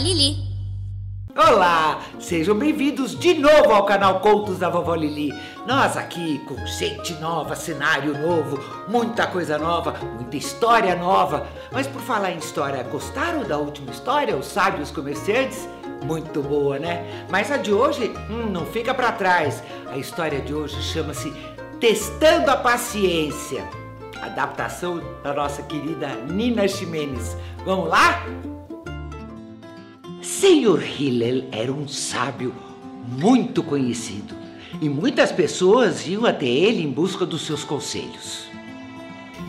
Lili. Olá, sejam bem-vindos de novo ao canal Contos da Vovó Lili. Nós aqui com gente nova, cenário novo, muita coisa nova, muita história nova. Mas por falar em história, gostaram da última história, Os Sábios Comerciantes? Muito boa, né? Mas a de hoje, hum, não fica para trás. A história de hoje chama-se Testando a Paciência. Adaptação da nossa querida Nina Ximenes. Vamos lá? Senhor Hillel era um sábio muito conhecido e muitas pessoas iam até ele em busca dos seus conselhos.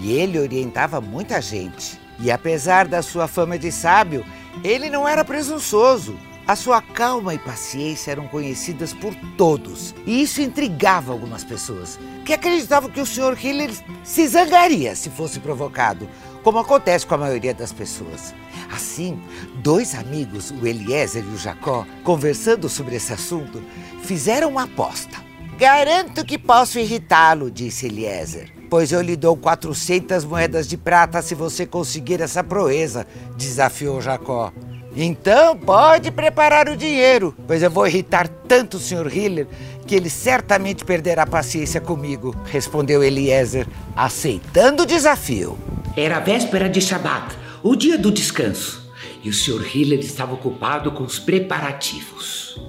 E ele orientava muita gente. E apesar da sua fama de sábio, ele não era presunçoso. A sua calma e paciência eram conhecidas por todos, e isso intrigava algumas pessoas, que acreditavam que o Sr. Hiller se zangaria se fosse provocado, como acontece com a maioria das pessoas. Assim, dois amigos, o Eliezer e o Jacó, conversando sobre esse assunto, fizeram uma aposta. Garanto que posso irritá-lo, disse Eliezer, pois eu lhe dou 400 moedas de prata se você conseguir essa proeza, desafiou Jacó. Então pode preparar o dinheiro, pois eu vou irritar tanto o Sr. Hiller que ele certamente perderá paciência comigo, respondeu Eliezer, aceitando o desafio. Era a véspera de Shabat, o dia do descanso, e o Sr. Hiller estava ocupado com os preparativos.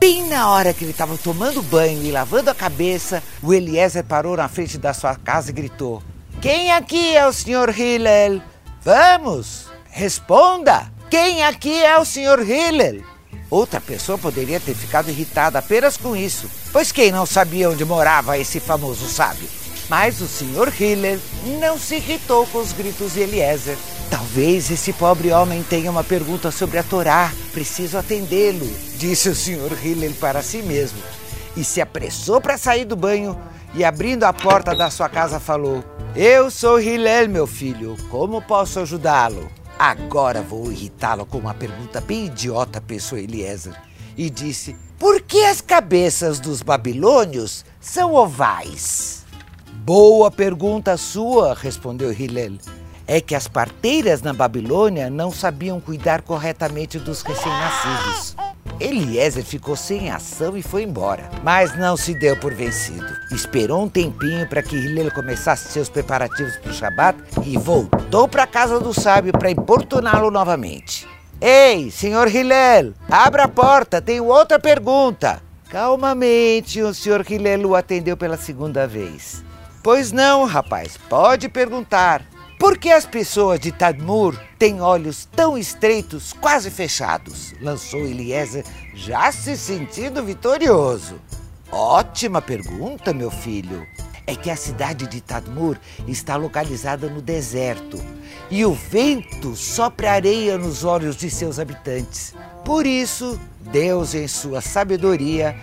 Bem na hora que ele estava tomando banho e lavando a cabeça, o Eliezer parou na frente da sua casa e gritou: Quem aqui é o Sr. Hillel? Vamos, responda! Quem aqui é o Sr. Hillel? Outra pessoa poderia ter ficado irritada apenas com isso, pois quem não sabia onde morava esse famoso sábio? Mas o Sr. Hiller não se irritou com os gritos de Eliezer. Talvez esse pobre homem tenha uma pergunta sobre a Torá. Preciso atendê-lo, disse o Sr. Hiller para si mesmo. E se apressou para sair do banho e, abrindo a porta da sua casa, falou: Eu sou Hillel, meu filho. Como posso ajudá-lo? Agora vou irritá-lo com uma pergunta bem idiota, pensou Eliezer. E disse: Por que as cabeças dos babilônios são ovais? Boa pergunta sua, respondeu Hillel. É que as parteiras na Babilônia não sabiam cuidar corretamente dos recém-nascidos. Eliezer ficou sem ação e foi embora, mas não se deu por vencido. Esperou um tempinho para que Hillel começasse seus preparativos para o Shabat e voltou para a casa do sábio para importuná-lo novamente. Ei, senhor Hillel, abra a porta, tenho outra pergunta. Calmamente, o senhor Hillel o atendeu pela segunda vez. Pois não, rapaz, pode perguntar. Por que as pessoas de Tadmur têm olhos tão estreitos, quase fechados? Lançou Eliezer, já se sentindo vitorioso. Ótima pergunta, meu filho. É que a cidade de Tadmur está localizada no deserto e o vento sopra areia nos olhos de seus habitantes. Por isso, Deus, em sua sabedoria,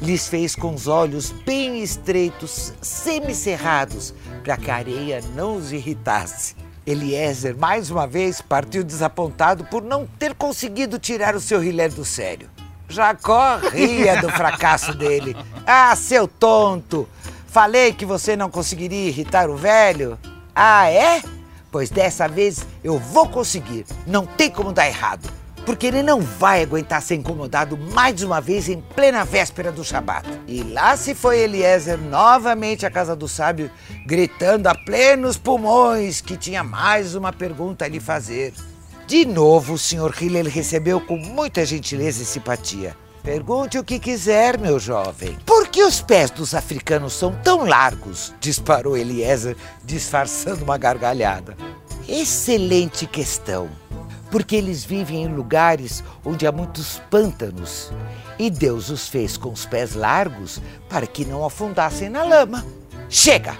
lhes fez com os olhos bem estreitos, semicerrados, para que a areia não os irritasse. Eliezer, mais uma vez, partiu desapontado por não ter conseguido tirar o seu rilé do sério. Jacó ria do fracasso dele. Ah, seu tonto! Falei que você não conseguiria irritar o velho? Ah, é? Pois dessa vez eu vou conseguir. Não tem como dar errado porque ele não vai aguentar ser incomodado mais uma vez em plena véspera do Shabat. E lá se foi Eliezer novamente à casa do sábio, gritando a plenos pulmões que tinha mais uma pergunta a lhe fazer. De novo, o Sr. Hillel recebeu com muita gentileza e simpatia. Pergunte o que quiser, meu jovem. Por que os pés dos africanos são tão largos? disparou Eliezer, disfarçando uma gargalhada. Excelente questão porque eles vivem em lugares onde há muitos pântanos. E Deus os fez com os pés largos para que não afundassem na lama. Chega!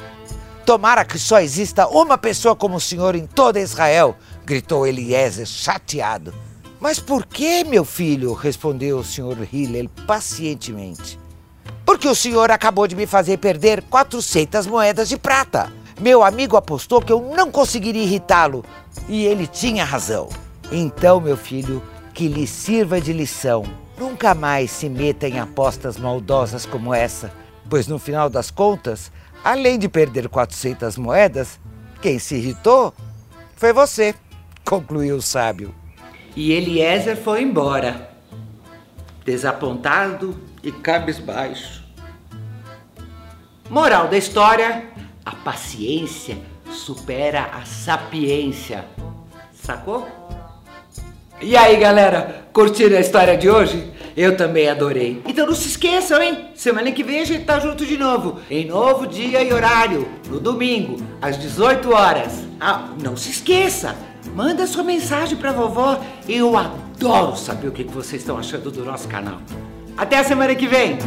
Tomara que só exista uma pessoa como o senhor em toda Israel, gritou Eliezer, chateado. Mas por que, meu filho? respondeu o senhor Hillel pacientemente. Porque o senhor acabou de me fazer perder 400 moedas de prata. Meu amigo apostou que eu não conseguiria irritá-lo. E ele tinha razão. Então, meu filho, que lhe sirva de lição. Nunca mais se meta em apostas maldosas como essa, pois no final das contas, além de perder 400 moedas, quem se irritou foi você, concluiu o sábio. E Eliezer foi embora, desapontado e cabisbaixo. Moral da história: a paciência supera a sapiência. Sacou? E aí, galera, curtiram a história de hoje? Eu também adorei. Então não se esqueçam, hein? Semana que vem a gente tá junto de novo. Em novo dia e horário. No domingo, às 18 horas. Ah, não se esqueça. Manda sua mensagem pra vovó. Eu adoro saber o que vocês estão achando do nosso canal. Até a semana que vem.